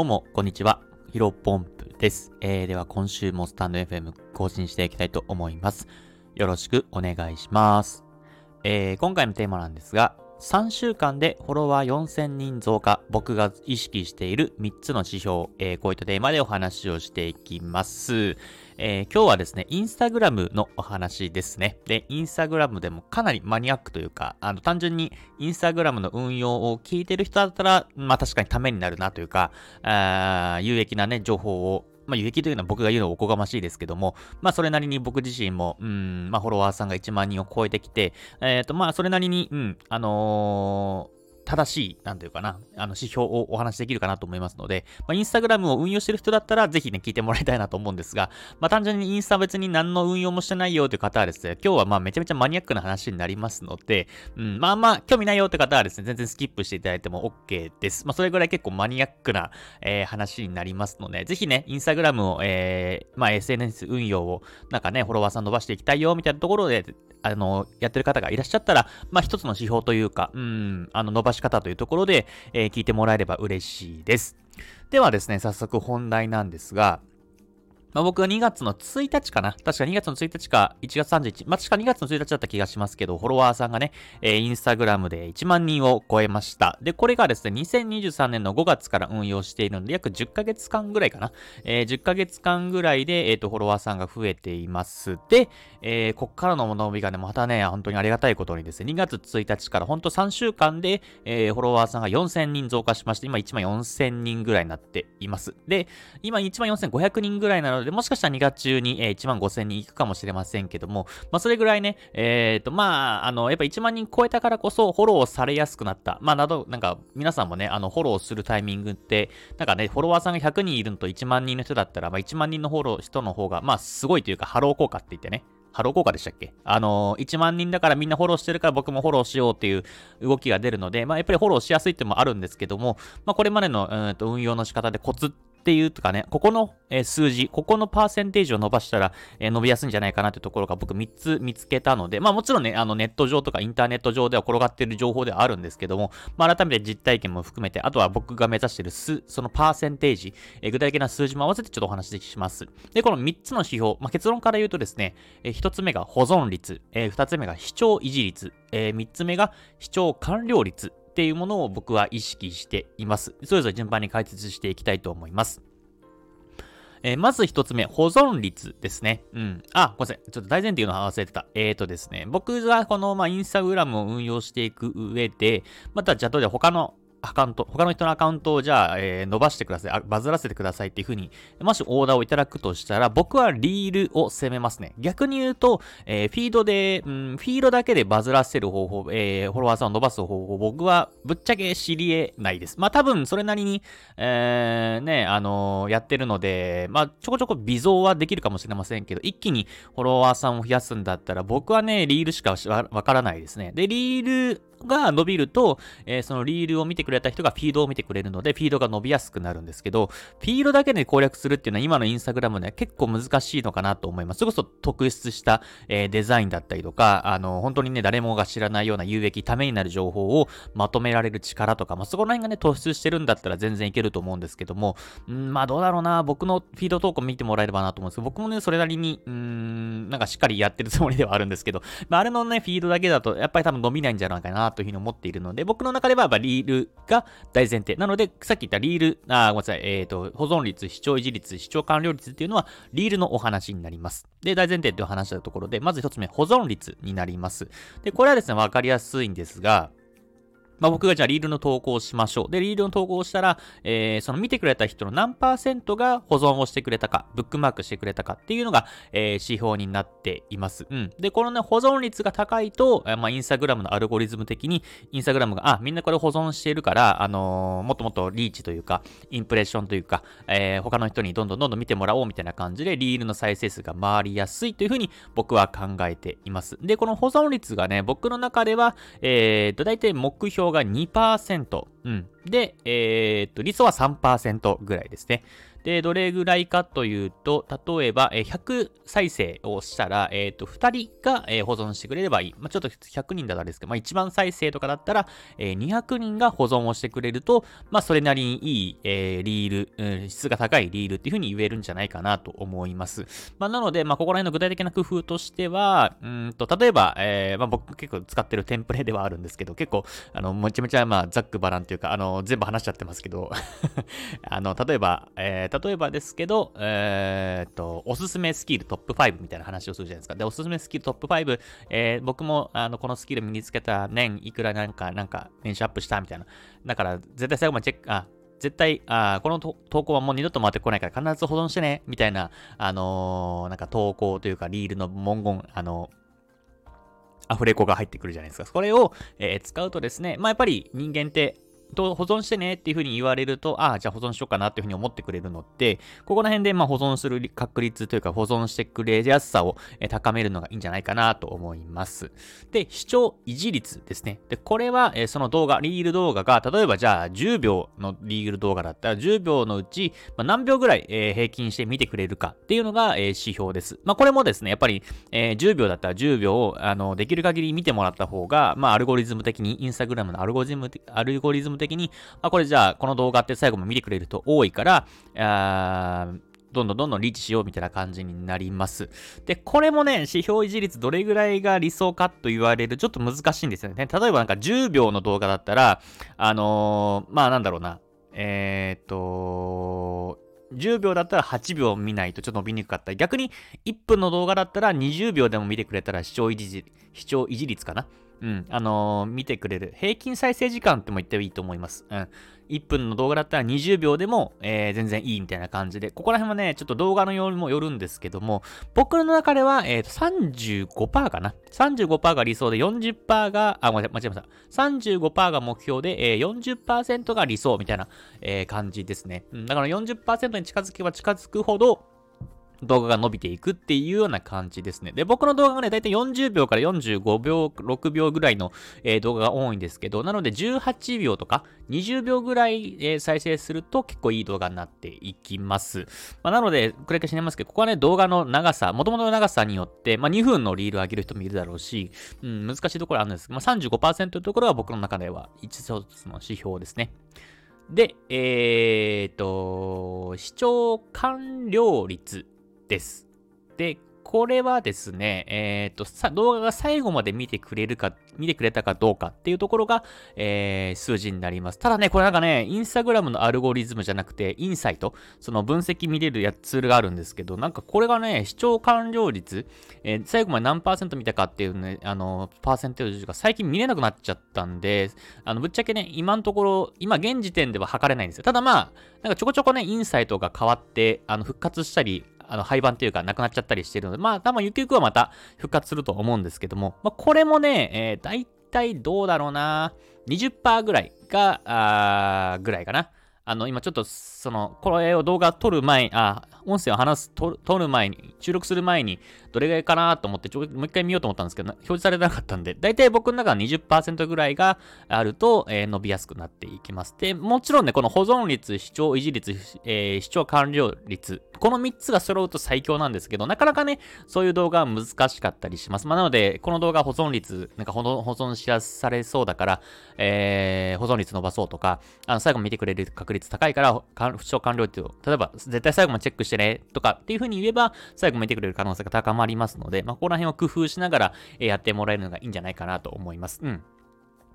どうも、こんにちは。ヒロポンプです。えー、では今週もスタンド FM 更新していきたいと思います。よろしくお願いします。えー、今回のテーマなんですが、3週間でフォロワー4000人増加、僕が意識している3つの指標、えー、こういったテーマでお話をしていきます。えー、今日はですね、インスタグラムのお話ですね。で、インスタグラムでもかなりマニアックというか、あの、単純にインスタグラムの運用を聞いてる人だったら、まあ確かにためになるなというか、あ有益なね、情報をまあ、有益というのは僕が言うのはおこがましいですけども、まあ、それなりに僕自身も、うん、まあ、フォロワーさんが1万人を超えてきて、えっ、ー、と、まあ、それなりに、うん、あのー正しい、なんていうかな、あの、指標をお話しできるかなと思いますので、まあ、インスタグラムを運用してる人だったら、ぜひね、聞いてもらいたいなと思うんですが、まあ、単純にインスタ別に何の運用もしてないよという方はですね、今日はまあ、めちゃめちゃマニアックな話になりますので、うん、まあまあ、興味ないよって方はですね、全然スキップしていただいても OK です。まあ、それぐらい結構マニアックな、えー、話になりますので、ぜひね、インスタグラムを、えー、まあ、SNS 運用を、なんかね、フォロワーさん伸ばしていきたいよ、みたいなところで、あの、やってる方がいらっしゃったら、まあ、一つの指標というか、うん、あの、伸ばし方というところで、えー、聞いてもらえれば嬉しいです。ではですね、早速本題なんですが、まあ、僕は2月の1日かな確か2月の1日か1月31日。まあ、確か2月の1日だった気がしますけど、フォロワーさんがね、えー、インスタグラムで1万人を超えました。で、これがですね、2023年の5月から運用しているので、約10ヶ月間ぐらいかな。えー、10ヶ月間ぐらいで、えっ、ー、と、フォロワーさんが増えています。で、えー、こっからの伸びがね、またね、本当にありがたいことにですね、2月1日から本当3週間で、えー、フォロワーさんが4000人増加しまして、今1万4000人ぐらいになっています。で、今1万4500人ぐらいなので、でもしかしたら2月中に、えー、1万5000人いくかもしれませんけども、まあ、それぐらいね、えっ、ー、と、まあ、あの、やっぱ1万人超えたからこそ、フォローされやすくなった。まあ、など、なんか、皆さんもね、あの、フォローするタイミングって、なんかね、フォロワーさんが100人いるのと1万人の人だったら、まあ、1万人のフォロワーの方が、まあ、すごいというか、ハロー効果って言ってね、ハロー効果でしたっけ？あのー、1万人だからみんなフォローしてるから僕もフォローしようっていう動きが出るので、まあ、やっぱりフォローしやすいってもあるんですけども、まあ、これまでの、うんと運用の仕方でコツっていうとかね、ここの、え、数字、ここのパーセンテージを伸ばしたら、え、伸びやすいんじゃないかなというところが僕3つ見つけたので、まあもちろんね、あのネット上とかインターネット上では転がっている情報ではあるんですけども、まあ改めて実体験も含めて、あとは僕が目指している数、そのパーセンテージ、え、具体的な数字も合わせてちょっとお話しします。で、この3つの指標、まあ結論から言うとですね、え、1つ目が保存率、え、2つ目が視聴維持率、え、3つ目が視聴完了率、っていうものを僕は意識しています。それぞれ順番に解説していきたいと思います。えー、まず一つ目、保存率ですね。うん。あ、ごめんなさい。ちょっと大前提の話忘れてた。えーとですね、僕はこの、まあ、インスタグラムを運用していく上で、また、じゃあ、どうで他のアカウント、他の人のアカウントをじゃあ、えー、伸ばしてくださいバズらせてくださいっていう風に、もしオーダーをいただくとしたら、僕はリールを攻めますね。逆に言うと、えー、フィードで、うん、フィードだけでバズらせる方法、えー、フォロワーさんを伸ばす方法、僕はぶっちゃけ知り得ないです。まあ多分それなりに、えー、ね、あのー、やってるので、まあちょこちょこ微増はできるかもしれませんけど、一気にフォロワーさんを増やすんだったら、僕はね、リールしかわからないですね。で、リールが伸びると、えー、そのリールを見てくれた人がフィードを見てくれるので、フィードが伸びやすくなるんですけど、フィードだけで攻略するっていうのは今のインスタグラムでは結構難しいのかなと思います。それこそ特筆した、えー、デザインだったりとか、あの、本当にね、誰もが知らないような有益、ためになる情報をまとめられる力とか、まあ、そこら辺がね、突出してるんだったら全然いけると思うんですけども、んまあどうだろうな、僕のフィード投稿見てもらえればなと思うんですけど、僕もね、それなりに、うん、なんかしっかりやってるつもりではあるんですけど、まあ、あれのね、フィードだけだと、やっぱり多分伸びないんじゃないかなというふうに思っているので、僕の中ではやっぱリールが大前提。なので、さっき言ったリール、あ、ごめんなさい、えっ、ー、と、保存率、視聴維持率、視聴完了率っていうのは、リールのお話になります。で、大前提という話したところで、まず一つ目、保存率になります。で、これはですね、わかりやすいんですが、まあ、僕がじゃあリールの投稿をしましょう。で、リールの投稿をしたら、えー、その見てくれた人の何パーセントが保存をしてくれたか、ブックマークしてくれたかっていうのが、えー、指標になっています。うん。で、このね、保存率が高いと、まあ、インスタグラムのアルゴリズム的に、インスタグラムが、あ、みんなこれ保存しているから、あのー、もっともっとリーチというか、インプレッションというか、えー、他の人にどんどんどんどん見てもらおうみたいな感じで、リールの再生数が回りやすいというふうに僕は考えています。で、この保存率がね、僕の中では、えーと、大体目標が2%、うん。で、えー、っと、理想は3%ぐらいですね。で、どれぐらいかというと、例えば、え100再生をしたら、えっ、ー、と、2人が、え保存してくれればいい。まあ、ちょっと100人だったらですけど、まあ、1万再生とかだったら、え200人が保存をしてくれると、まあ、それなりにいい、えー、リール、うん、質が高いリールっていうふうに言えるんじゃないかなと思います。まあ、なので、まあ、ここら辺の具体的な工夫としては、うんと、例えば、えー、まあ、僕結構使ってるテンプレではあるんですけど、結構、あの、めちゃめちゃ、まあ、ざっくばらんというか、あの、全部話しちゃってますけど あの、例えば、えー、例えばですけど、えー、っと、おすすめスキルトップ5みたいな話をするじゃないですか。で、おすすめスキルトップ5、えー、僕も、あの、このスキル身につけた年いくらなんか、なんか、年収アップしたみたいな。だから、絶対最後までチェック、あ、絶対、あこの投稿はもう二度と回ってこないから必ず保存してね、みたいな、あのー、なんか投稿というかリールの文言、あのアフレコが入ってくるじゃないですか。これを、えー、使うとですね、まあ、やっぱり人間ってと保存してねっていう風に言われると、ああ、じゃあ保存しようかなっていう風に思ってくれるので、ここら辺でまあ保存する確率というか保存してくれやすさを高めるのがいいんじゃないかなと思います。で、視聴維持率ですね。で、これは、えその動画、リール動画が、例えばじゃあ10秒のリール動画だったら10秒のうち、まあ、何秒ぐらい、え平均して見てくれるかっていうのが、え指標です。まあ、これもですね、やっぱり、え10秒だったら10秒を、あの、できる限り見てもらった方が、まあ、アルゴリズム的に、インスタグラムのアルゴリズム、アルゴリズム的に、あ、これじゃあ、この動画って最後も見てくれると多いから、あーどんどんどんどんリーチしようみたいな感じになります。で、これもね、指標維持率どれぐらいが理想かと言われる、ちょっと難しいんですよね。例えばなんか10秒の動画だったら、あのー、まあなんだろうな、えー、っと、10秒だったら8秒見ないとちょっと伸びにくかった、逆に1分の動画だったら20秒でも見てくれたら視聴維持、視聴維持率かなうん、あのー、見てくれる。平均再生時間っても言ってもいいと思います。うん。1分の動画だったら20秒でも、えー、全然いいみたいな感じで、ここら辺はね、ちょっと動画のようにもよるんですけども、僕の中では、えー、と35%かな。35%が理想で40%が、あ、間違えました。35%が目標で、えー、40%が理想みたいな、えー、感じですね。うん、だから40%に近づけば近づくほど、動画が伸びていくっていうような感じですね。で、僕の動画がね、だいたい40秒から45秒、6秒ぐらいの、えー、動画が多いんですけど、なので18秒とか20秒ぐらい、えー、再生すると結構いい動画になっていきます。まあ、なので、繰り返しになりますけど、ここはね、動画の長さ、元々の長さによって、まあ、2分のリールを上げる人もいるだろうし、うん、難しいところあるんですけど、まあ、35%のところは僕の中では一つの指標ですね。で、えーと、視聴完了率です。で、これはですね、えっ、ー、と、さ、動画が最後まで見てくれるか、見てくれたかどうかっていうところが、えー、数字になります。ただね、これなんかね、インスタグラムのアルゴリズムじゃなくて、インサイト、その分析見れるやツールがあるんですけど、なんかこれがね、視聴完了率、えー、最後まで何パーセント見たかっていうね、あの、パーセンテージが最近見れなくなっちゃったんで、あの、ぶっちゃけね、今のところ、今現時点では測れないんですよ。ただまあ、なんかちょこちょこね、インサイトが変わって、あの、復活したり、あの、廃盤というかなくなっちゃったりしてるので、まあ、多分ゆくゆくはまた復活すると思うんですけども、まあ、これもね、えー、大体どうだろうな、20%ぐらいが、あぐらいかな。あの、今ちょっと、その、これを動画撮る前、あ、音声を話す、撮る前に、収録する前に、どれぐらいかなと思って、ちょ、もう一回見ようと思ったんですけど、表示されなかったんで、だいたい僕の中は20%ぐらいがあると、えー、伸びやすくなっていきます。で、もちろんね、この保存率、視聴維持率、えー、視聴完了率、この3つが揃うと最強なんですけど、なかなかね、そういう動画は難しかったりします。まあ、なので、この動画保存率、なんか保存しやされそうだから、えー、保存率伸ばそうとか、あの、最後見てくれる確率高いから、視聴完了率を、例えば、絶対最後までチェックししてね、とかっていう風に言えば、最後見てくれる可能性が高まりますので、まあ、ここら辺を工夫しながら、えやってもらえるのがいいんじゃないかなと思います。うん。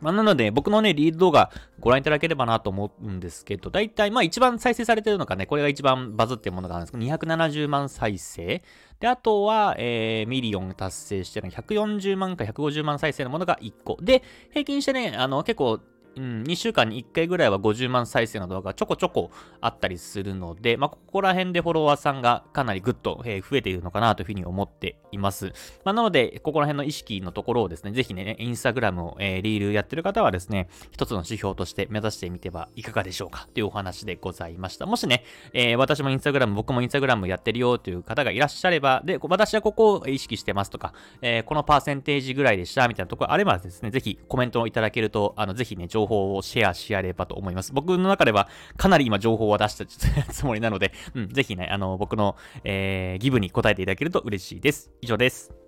まあ、なので、僕のね、リード動画ご覧いただければなと思うんですけど、大体、まあ一番再生されてるのがね、これが一番バズってるものがあるんですけど、270万再生。で、あとは、えー、ミリオン達成してるの140万か150万再生のものが1個。で、平均してね、あの、結構、うん、2週間に1回ぐらいは50万再生の動画がちょこちょこあったりするので、まあ、ここら辺でフォロワーさんがかなりぐっと、え、増えているのかなというふうに思っています。まあ、なので、ここら辺の意識のところをですね、ぜひね、インスタグラムを、えー、リールやってる方はですね、一つの指標として目指してみてはいかがでしょうかというお話でございました。もしね、えー、私もインスタグラム、僕もインスタグラムやってるよという方がいらっしゃれば、で、私はここを意識してますとか、えー、このパーセンテージぐらいでしたみたいなところあればですね、ぜひコメントをいただけると、あの、ぜひね、情情報をシェアし合えればと思います。僕の中ではかなり今情報は出した つもりなので、うん、ぜひね、あの、僕の、えー、ギブに答えていただけると嬉しいです。以上です。